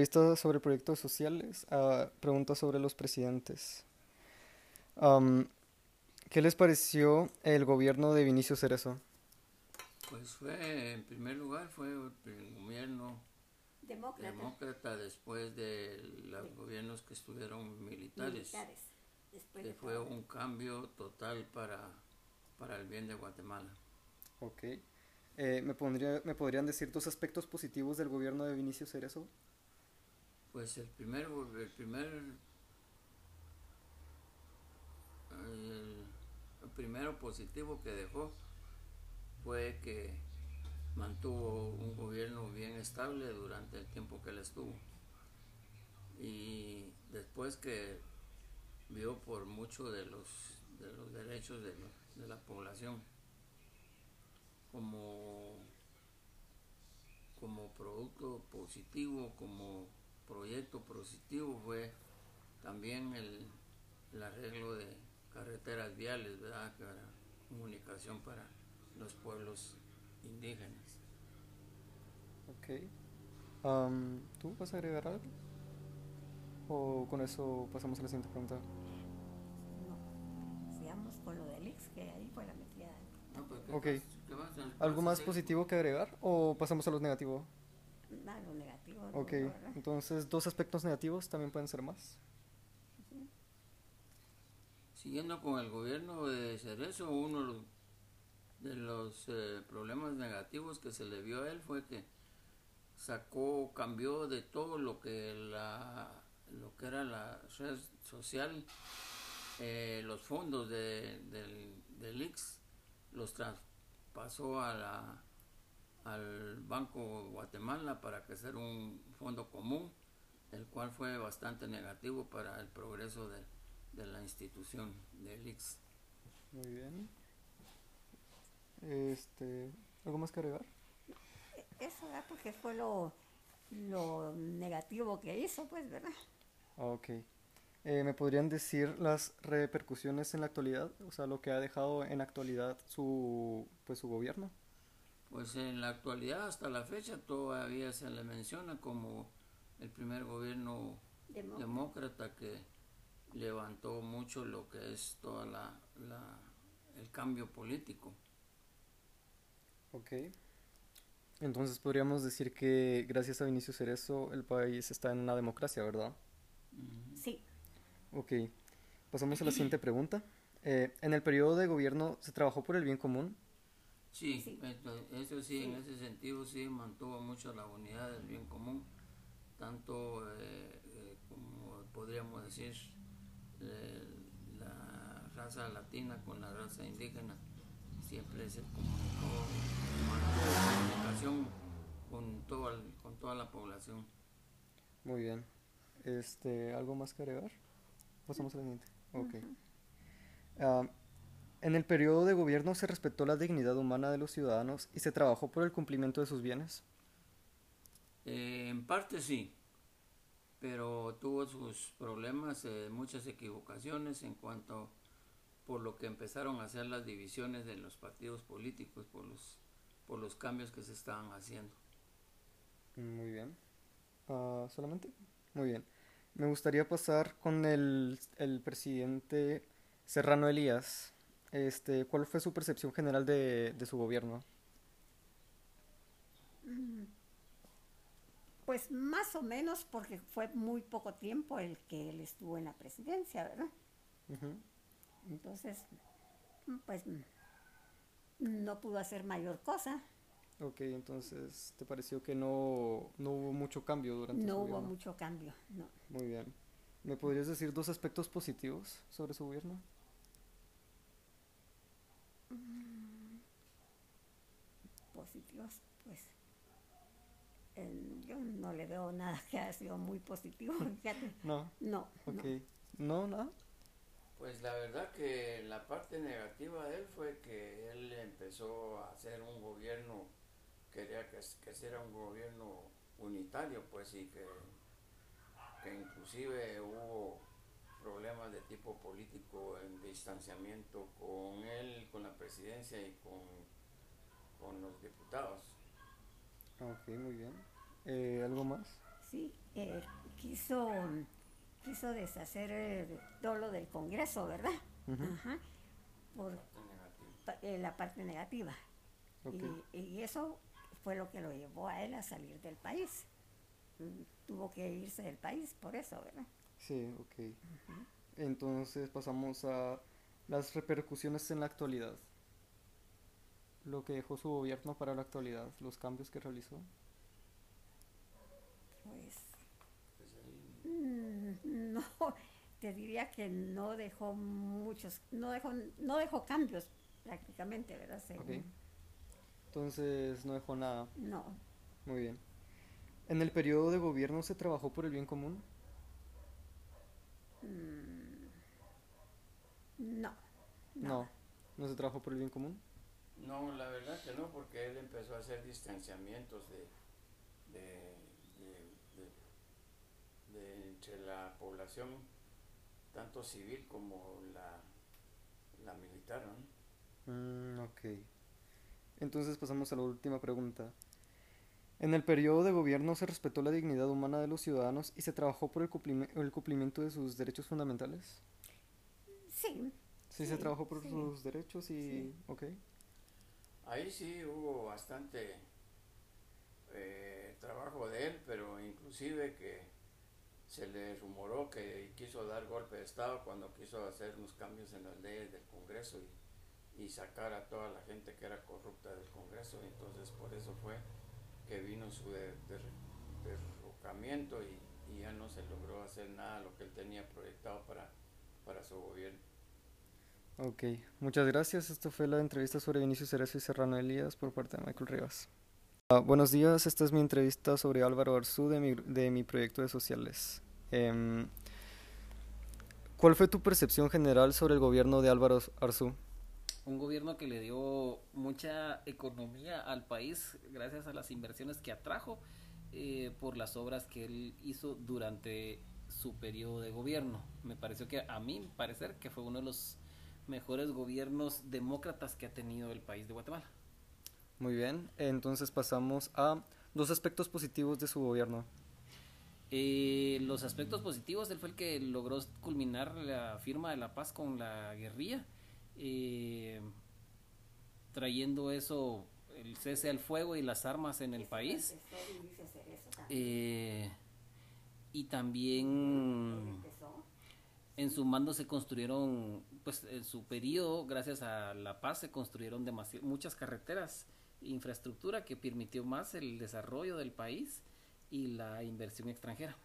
Entrevista sobre proyectos sociales, uh, pregunta sobre los presidentes. Um, ¿Qué les pareció el gobierno de Vinicio Cerezo? Pues fue, en primer lugar, fue el gobierno Demócrata. demócrata después de los gobiernos que estuvieron militares. Militares. Después que de fue un cambio total para, para el bien de Guatemala. Ok. Eh, ¿me, pondría, ¿Me podrían decir dos aspectos positivos del gobierno de Vinicio Cerezo? Pues el primer, el primer, el, primero positivo que dejó fue que mantuvo un gobierno bien estable durante el tiempo que él estuvo. Y después que vio por mucho de los, de los derechos de, de la población como, como producto positivo, como proyecto positivo fue también el, el arreglo de carreteras viales, ¿verdad? Para comunicación para los pueblos indígenas. Ok. Um, ¿Tú vas a agregar algo? ¿O con eso pasamos a la siguiente pregunta? No. Sigamos con lo del Ix, que ahí fue la metida. No, pues, ¿qué Ok. ¿Algo más positivo que agregar? ¿O pasamos a los negativos? Nada, lo negativo. No, Ok. la verdad. Entonces, dos aspectos negativos también pueden ser más. Siguiendo con el gobierno de Cerezo, uno de los eh, problemas negativos que se le vio a él fue que sacó, cambió de todo lo que la lo que era la red social, eh, los fondos de, del, del IX, los traspasó a la, al Banco Guatemala para sea un fondo común, el cual fue bastante negativo para el progreso de, de la institución del IX. Muy bien. Este, ¿Algo más que agregar? Eso, ¿verdad? Porque fue lo, lo negativo que hizo, pues, ¿verdad? Ok. Eh, ¿Me podrían decir las repercusiones en la actualidad? O sea, lo que ha dejado en actualidad su, pues, su gobierno. Pues en la actualidad, hasta la fecha, todavía se le menciona como el primer gobierno Demócrata. demócrata que levantó mucho lo que es toda la, la- el cambio político. Ok. Entonces podríamos decir que gracias a Vinicio Cerezo el país está en una democracia, ¿verdad? Sí. Ok. Pasamos a la siguiente pregunta. Eh, en el periodo de gobierno se trabajó por el bien común. Sí, eso sí, en ese sentido sí mantuvo mucho la unidad del bien común, tanto eh, eh, como podríamos decir eh, la raza latina con la raza indígena, siempre se comunicó, mantuvo comunicación con, todo el- con toda la población. Muy bien. Este, ¿algo más que agregar? Pasamos a la siguiente. Ok. En el periodo de gobierno se respetó la dignidad humana de los ciudadanos y se trabajó por el cumplimiento de sus bienes. Eh, en parte sí, pero tuvo sus problemas, eh, muchas equivocaciones en cuanto por lo que empezaron a hacer las divisiones de los partidos políticos, por los, por los cambios que se estaban haciendo. Muy bien. Ah, ¿Solamente? Muy bien. Me gustaría pasar con el, el presidente Serrano Elías. Este, ¿cuál fue su percepción general de, de su gobierno? Pues más o menos porque fue muy poco tiempo el que él estuvo en la presidencia, ¿verdad? Entonces, pues no pudo hacer mayor cosa, Ok, entonces, ¿te pareció que no, no hubo mucho cambio durante su no hubo gobierno? mucho cambio, no. Muy bien. ¿Me podrías decir dos aspectos positivos sobre su gobierno? Positivos, pues eh, yo no le veo nada que haya sido muy positivo, fíjate. No. No, Ok. no. ¿No? ¿Nada? Pues la verdad que la parte negativa de él fue que él empezó a hacer un gobierno, quería que, que sea un gobierno unitario, pues y que, que inclusive hubo problemas de tipo político en distanciamiento con él, con la presidencia y con, diputados. Ok, muy bien. Eh, ¿Algo más? Sí, eh, quiso, quiso deshacer eh, todo lo del Congreso, ¿verdad? Ujú. Ajá, por pa- eh, la parte negativa. Ok. Y, y eso fue lo que lo llevó a él a salir del país. Mm, Tuvo que irse del país por eso, ¿verdad? Sí, ok. Entonces pasamos a las repercusiones en la actualidad. Lo que dejó su gobierno para la actualidad, los cambios que realizó. Pues mm, no, te diría que no dejó muchos, no dejó, no dejó cambios prácticamente, ¿verdad? Según- Ok. Entonces no dejó nada. No, Muy bien. ¿En el periodo de gobierno se trabajó por el bien común? no, No. ¿No se trabajó por el bien común? No, la verdad que no, porque él empezó a hacer distanciamientos de, de, de- de- de entre la población, tanto civil como la, la militar. ¿no? Mm, ok. Entonces pasamos a la última pregunta. ¿En el periodo de gobierno se respetó la dignidad humana de los ciudadanos y se trabajó por el, cumplime- el cumplimiento de sus derechos fundamentales? sí, Sí, se trabajó por sí. sus derechos y... Sí. Ok. Ahí sí hubo bastante eh, trabajo de él, pero inclusive que se le rumoró que quiso dar golpe de Estado cuando quiso hacer unos cambios en las leyes del Congreso y, y sacar a toda la gente que era corrupta del Congreso. Entonces por eso fue que vino su de- de- derrocamiento y, y ya no se logró hacer nada lo que él tenía proyectado para, para su gobierno. Ok, muchas gracias. Esto fue la entrevista sobre Vinicius Cerezo y Serrano Elías por parte de Michael Rivas. Ah, buenos días, esta es mi entrevista sobre Álvaro Arzú de mi, de mi proyecto de sociales. Em, ¿Cuál fue tu percepción general sobre el gobierno de Álvaro Arzú? un gobierno que le dio mucha economía al país gracias a las inversiones que atrajo eh, por las obras que él hizo durante su periodo de gobierno. Me pareció que, a mí parecer, que fue uno de los mejores gobiernos demócratas que ha tenido el país de Guatemala. Muy bien, entonces pasamos a dos aspectos positivos de su gobierno. Eh, los aspectos positivos, él fue el que logró culminar la firma de la paz con la guerrilla, eh, trayendo eso, el cese al fuego y las armas en el país. Eh, y también en su mando se construyeron, pues en su periodo, gracias a la paz, se construyeron muchas carreteras, infraestructura que permitió más el desarrollo del país y la inversión extranjera.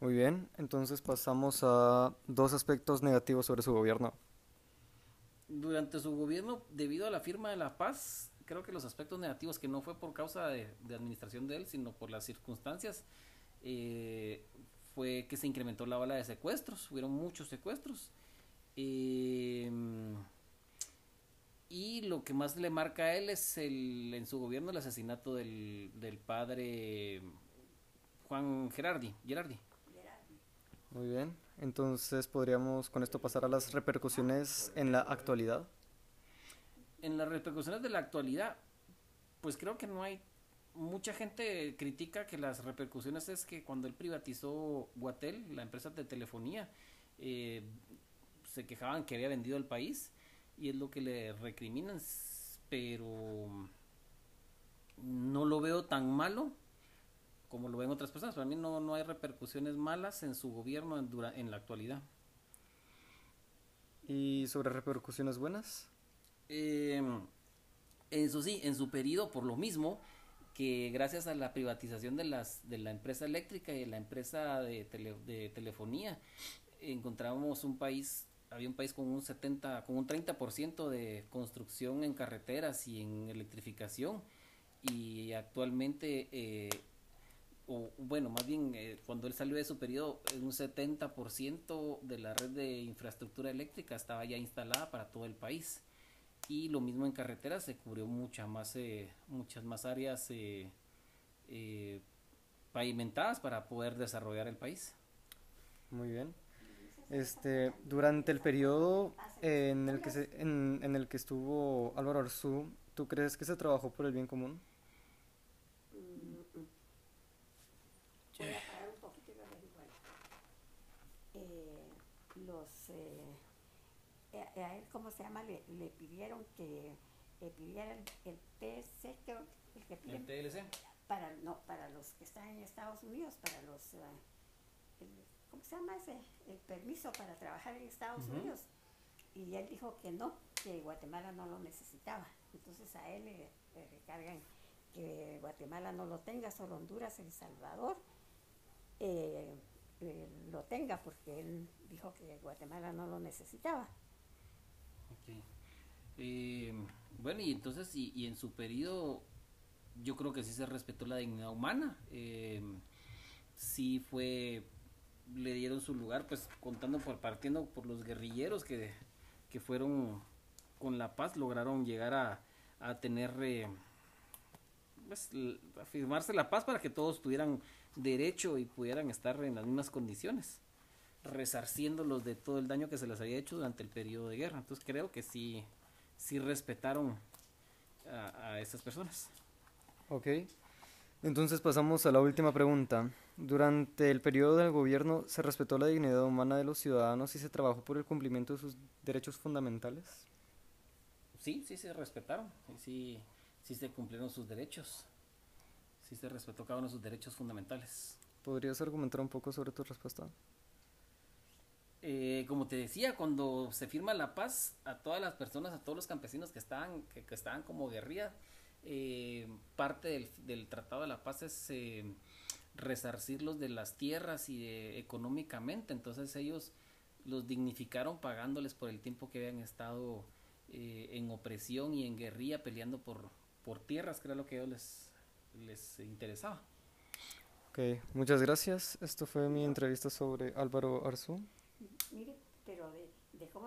Muy bien, entonces pasamos a dos aspectos negativos sobre su gobierno. Durante su gobierno, debido a la firma de la paz, creo que los aspectos negativos, que no fue por causa de, de administración de él, sino por las circunstancias, eh, fue que se incrementó la ola de secuestros, hubieron muchos secuestros. Eh, y lo que más le marca a él es el, en su gobierno el asesinato del, del padre Juan Gerardi, Gerardi. Muy bien, entonces podríamos con esto pasar a las repercusiones en la actualidad. en las repercusiones de la actualidad, pues creo que no hay mucha gente critica que las repercusiones es que cuando él privatizó Guatel, la empresa de telefonía, eh, se quejaban que había vendido el país y es lo que le recriminan, pero no lo veo tan malo como lo ven otras personas. Para mí no, no hay repercusiones malas en su gobierno en, dura- en la actualidad. ¿Y sobre repercusiones buenas? Eh, eso sí, en su periodo, por lo mismo, que gracias a la privatización de, las, de la empresa eléctrica y de la empresa de, tele- de telefonía, encontramos un país, había un país con un 70, con un 30% de construcción en carreteras y en electrificación, y actualmente, eh, o bueno, más bien, eh, cuando él salió de su periodo, un 70% de la red de infraestructura eléctrica estaba ya instalada para todo el país. Y lo mismo en carreteras se cubrió mucha más eh, muchas más áreas eh, eh, pavimentadas para poder desarrollar el país. Muy bien. Este, durante el periodo en el que se, en, en el que estuvo Álvaro Arzú, ¿tú crees que se trabajó por el bien común? Voy a parar un eh, los, eh, a, a él, ¿cómo se llama? Le, le pidieron que le pidiera el, el TC, creo, el que piden El TLC. para, no, para los que están en Estados Unidos, para los, eh, el- ¿cómo se llama ese? El permiso para trabajar en Estados. Unidos. Y él dijo que no, que Guatemala no lo necesitaba. Entonces a él le, le recargan que Guatemala no lo tenga, solo Honduras, El Salvador eh, eh, lo tenga, porque él dijo que Guatemala no lo necesitaba. Ok. Eh, bueno, y entonces, y, y en su periodo, yo creo que sí se respetó la dignidad humana. Sí fue, le dieron su lugar, pues contando por, partiendo por los guerrilleros que, que fueron con la paz, lograron llegar a, a tener, eh, pues, a firmarse la paz para que todos tuvieran derecho y pudieran estar en las mismas condiciones resarciéndolos de todo el daño que se les había hecho durante el periodo de guerra. Entonces creo que sí, sí respetaron a, a esas personas. Ok. Entonces pasamos a la última pregunta. Durante el periodo del gobierno se respetó la dignidad humana de los ciudadanos y se trabajó por el cumplimiento de sus derechos fundamentales. Sí, sí se respetaron, sí, sí, sí se cumplieron sus derechos, sí se respetó cada uno de sus derechos fundamentales. ¿Podrías argumentar un poco sobre tu respuesta? Eh, como te decía, cuando se firma la paz, a todas las personas, a todos los campesinos que estaban, que, que estaban como guerrilla, eh, parte del, del Tratado de la Paz es eh, resarcirlos de las tierras y de- económicamente. Entonces ellos los dignificaron pagándoles por el tiempo que habían estado eh, en opresión y en guerrilla peleando por, por tierras, que era lo que a ellos les, les interesaba. Ok, muchas gracias. Esto fue mi entrevista sobre Álvaro Arzú.